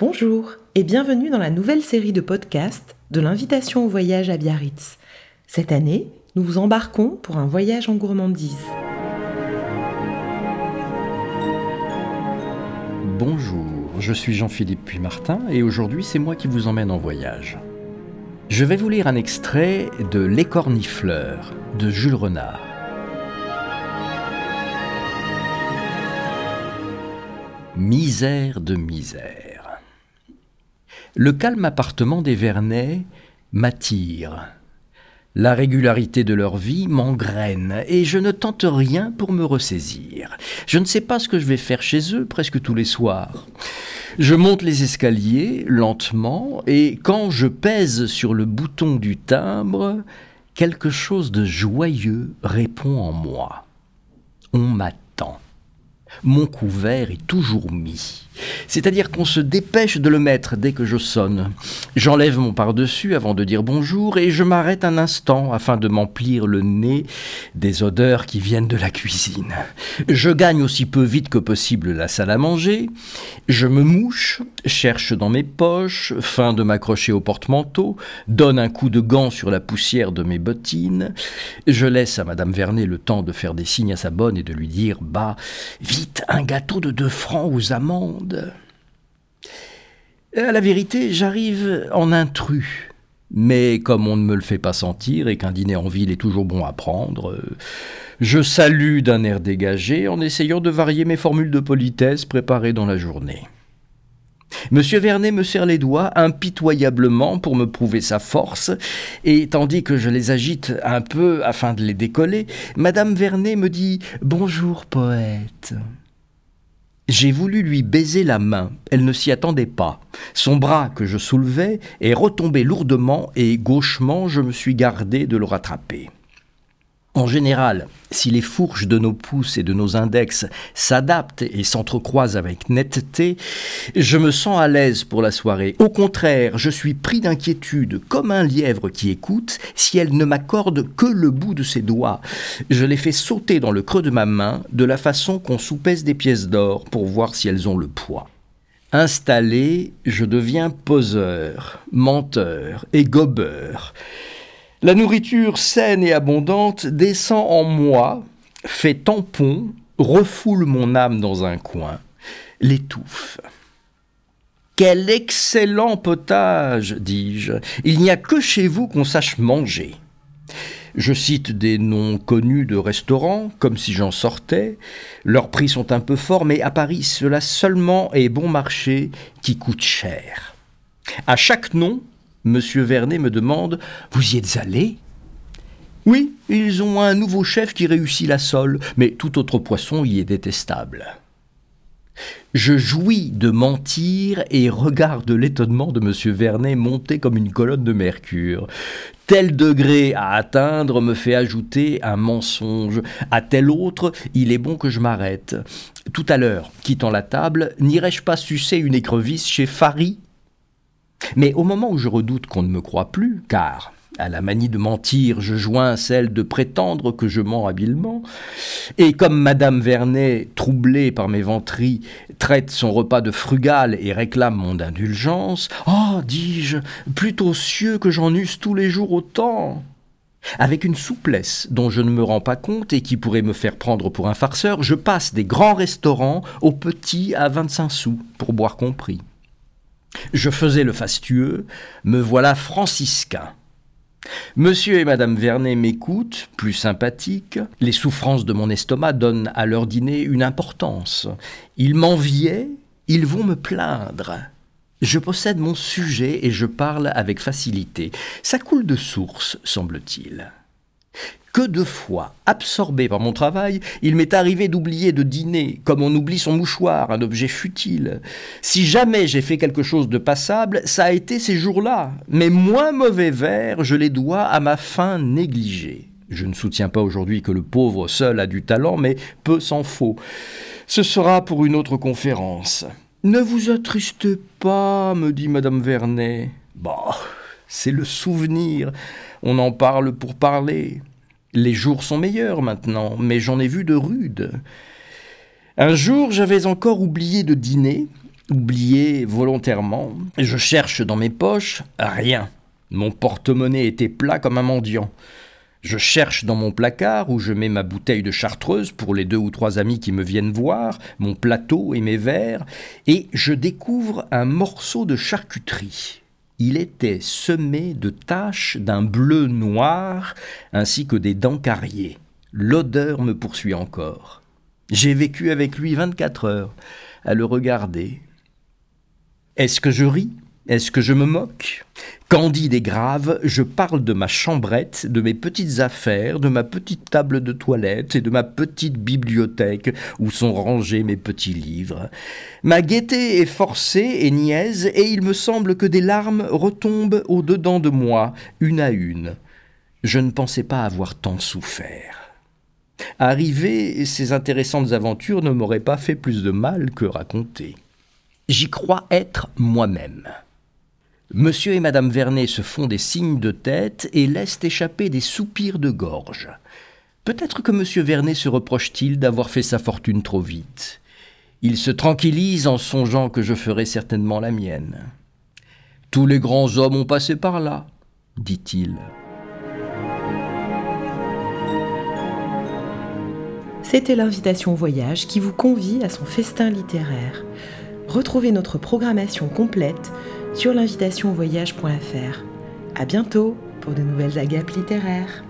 Bonjour et bienvenue dans la nouvelle série de podcasts de l'invitation au voyage à Biarritz. Cette année, nous vous embarquons pour un voyage en gourmandise. Bonjour, je suis Jean-Philippe Puy-Martin et aujourd'hui c'est moi qui vous emmène en voyage. Je vais vous lire un extrait de L'écornifleur de Jules Renard. Misère de misère. Le calme appartement des Vernets m'attire. La régularité de leur vie m'engraine et je ne tente rien pour me ressaisir. Je ne sais pas ce que je vais faire chez eux presque tous les soirs. Je monte les escaliers lentement et quand je pèse sur le bouton du timbre, quelque chose de joyeux répond en moi. On m'attend mon couvert est toujours mis. C'est-à-dire qu'on se dépêche de le mettre dès que je sonne. J'enlève mon par-dessus avant de dire bonjour et je m'arrête un instant afin de m'emplir le nez des odeurs qui viennent de la cuisine. Je gagne aussi peu vite que possible la salle à manger. Je me mouche, cherche dans mes poches, fin de m'accrocher au porte-manteau, donne un coup de gant sur la poussière de mes bottines. Je laisse à Madame Vernet le temps de faire des signes à sa bonne et de lui dire Bah, un gâteau de deux francs aux amandes. À la vérité, j'arrive en intrus. Mais comme on ne me le fait pas sentir et qu'un dîner en ville est toujours bon à prendre, je salue d'un air dégagé en essayant de varier mes formules de politesse préparées dans la journée. Monsieur Vernet me serre les doigts impitoyablement pour me prouver sa force, et tandis que je les agite un peu afin de les décoller, Madame Vernet me dit Bonjour, poète. J'ai voulu lui baiser la main, elle ne s'y attendait pas. Son bras que je soulevais est retombé lourdement et gauchement je me suis gardé de le rattraper. En général, si les fourches de nos pouces et de nos index s'adaptent et s'entrecroisent avec netteté, je me sens à l'aise pour la soirée. Au contraire, je suis pris d'inquiétude, comme un lièvre qui écoute, si elle ne m'accorde que le bout de ses doigts. Je les fais sauter dans le creux de ma main, de la façon qu'on soupèse des pièces d'or pour voir si elles ont le poids. Installé, je deviens poseur, menteur et gobeur. La nourriture saine et abondante descend en moi, fait tampon, refoule mon âme dans un coin, l'étouffe. Quel excellent potage, dis-je. Il n'y a que chez vous qu'on sache manger. Je cite des noms connus de restaurants, comme si j'en sortais. Leurs prix sont un peu forts, mais à Paris, cela seulement est bon marché qui coûte cher. À chaque nom, Monsieur Vernet me demande Vous y êtes allé? Oui, ils ont un nouveau chef qui réussit la sole, mais tout autre poisson y est détestable. Je jouis de mentir et regarde l'étonnement de M. Vernet monter comme une colonne de mercure. Tel degré à atteindre me fait ajouter un mensonge. À tel autre, il est bon que je m'arrête. Tout à l'heure, quittant la table, n'irai-je pas sucer une écrevisse chez Fary mais au moment où je redoute qu'on ne me croit plus, car à la manie de mentir, je joins celle de prétendre que je mens habilement. Et comme Madame Vernet, troublée par mes venteries, traite son repas de frugal et réclame mon indulgence, oh, dis-je, plutôt cieux que j'en eusse tous les jours autant. Avec une souplesse dont je ne me rends pas compte et qui pourrait me faire prendre pour un farceur, je passe des grands restaurants aux petits à 25 sous, pour boire compris. Je faisais le fastueux, me voilà franciscain. Monsieur et Madame Vernet m'écoutent, plus sympathiques. Les souffrances de mon estomac donnent à leur dîner une importance. Ils m'enviaient, ils vont me plaindre. Je possède mon sujet et je parle avec facilité. Ça coule de source, semble-t-il. Que de fois, absorbé par mon travail, il m'est arrivé d'oublier de dîner, comme on oublie son mouchoir, un objet futile. Si jamais j'ai fait quelque chose de passable, ça a été ces jours-là. Mais moins mauvais vers, je les dois à ma faim négligée. Je ne soutiens pas aujourd'hui que le pauvre seul a du talent, mais peu s'en faut. Ce sera pour une autre conférence. Ne vous attristez pas, me dit Madame Vernet. Bah, c'est le souvenir. On en parle pour parler. Les jours sont meilleurs maintenant, mais j'en ai vu de rudes. Un jour, j'avais encore oublié de dîner. oublié volontairement. Je cherche dans mes poches, rien. Mon porte-monnaie était plat comme un mendiant. Je cherche dans mon placard où je mets ma bouteille de chartreuse pour les deux ou trois amis qui me viennent voir, mon plateau et mes verres, et je découvre un morceau de charcuterie. Il était semé de taches d'un bleu noir ainsi que des dents carriées. L'odeur me poursuit encore. J'ai vécu avec lui 24 heures à le regarder. Est-ce que je ris? Est-ce que je me moque? Candide et grave, je parle de ma chambrette, de mes petites affaires, de ma petite table de toilette et de ma petite bibliothèque où sont rangés mes petits livres. Ma gaieté est forcée et niaise, et il me semble que des larmes retombent au-dedans de moi, une à une. Je ne pensais pas avoir tant souffert. Arriver, ces intéressantes aventures ne m'auraient pas fait plus de mal que raconter. J'y crois être moi-même. Monsieur et Madame Vernet se font des signes de tête et laissent échapper des soupirs de gorge. Peut-être que Monsieur Vernet se reproche-t-il d'avoir fait sa fortune trop vite. Il se tranquillise en songeant que je ferai certainement la mienne. Tous les grands hommes ont passé par là, dit-il. C'était l'invitation au voyage qui vous convie à son festin littéraire. Retrouvez notre programmation complète sur l'invitationvoyage.fr. À bientôt pour de nouvelles agapes littéraires.